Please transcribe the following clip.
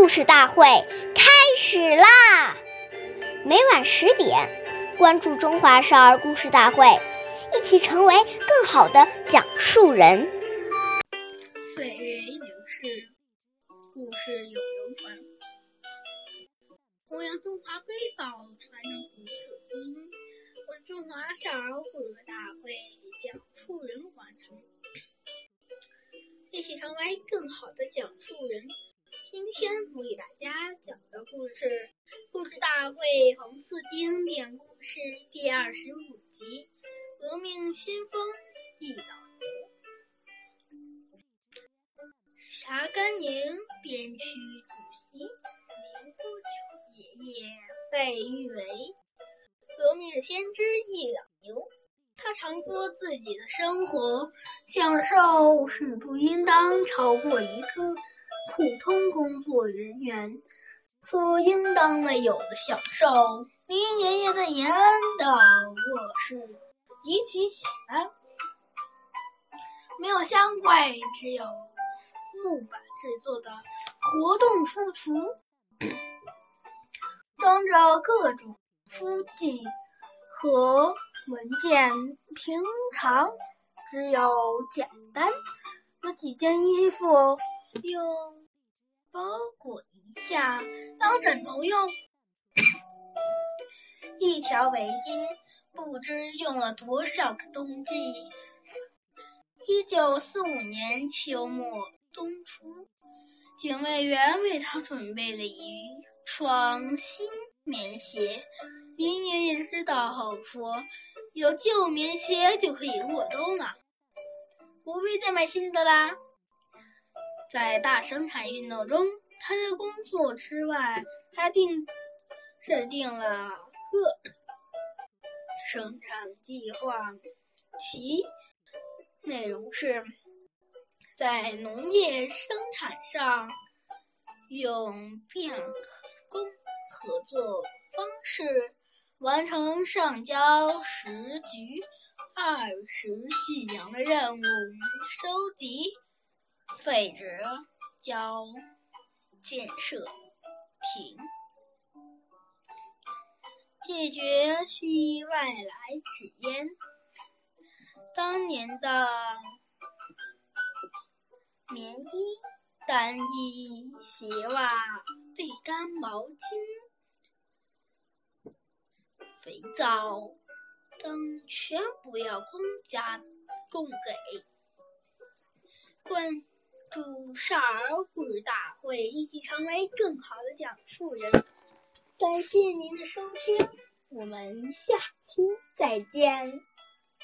故事大会开始啦！每晚十点，关注《中华少儿故事大会》，一起成为更好的讲述人。岁月流逝，故事永流传。弘扬中华瑰宝，传承红色基因。我是中华少儿故事大会讲述人完成，一起成为更好的讲述人。今天我给大家讲的故事《故事大会红色经典故事》第二十五集《革命先锋忆老牛》。霞甘宁边区主席林多久爷爷被誉为革命先知忆老牛。他常说自己的生活享受是不应当超过一个。普通工作人员所应当的有的享受。林爷爷在延安的卧室极其简单，没有香柜，只有木板制作的活动书橱，装着各种书籍和文件。平常只有简单的几件衣服。用包裹一下当枕头用，一条围巾不知用了多少个冬季。一九四五年秋末冬初，警卫员为他准备了一双新棉鞋。林爷爷知道后说：“有旧棉鞋就可以过冬了，不必再买新的啦。”在大生产运动中，他的工作之外还定制定了各生产计划，其内容是在农业生产上用变工合作方式完成上交十局二十细粮的任务，收集。废纸交建设停，解决西外来纸烟。当年的棉衣、单衣、鞋袜、被单、毛巾、肥皂等，全部要公家供给。关。祝少儿故事大会一起成为更好的讲述人。感谢您的收听，我们下期再见。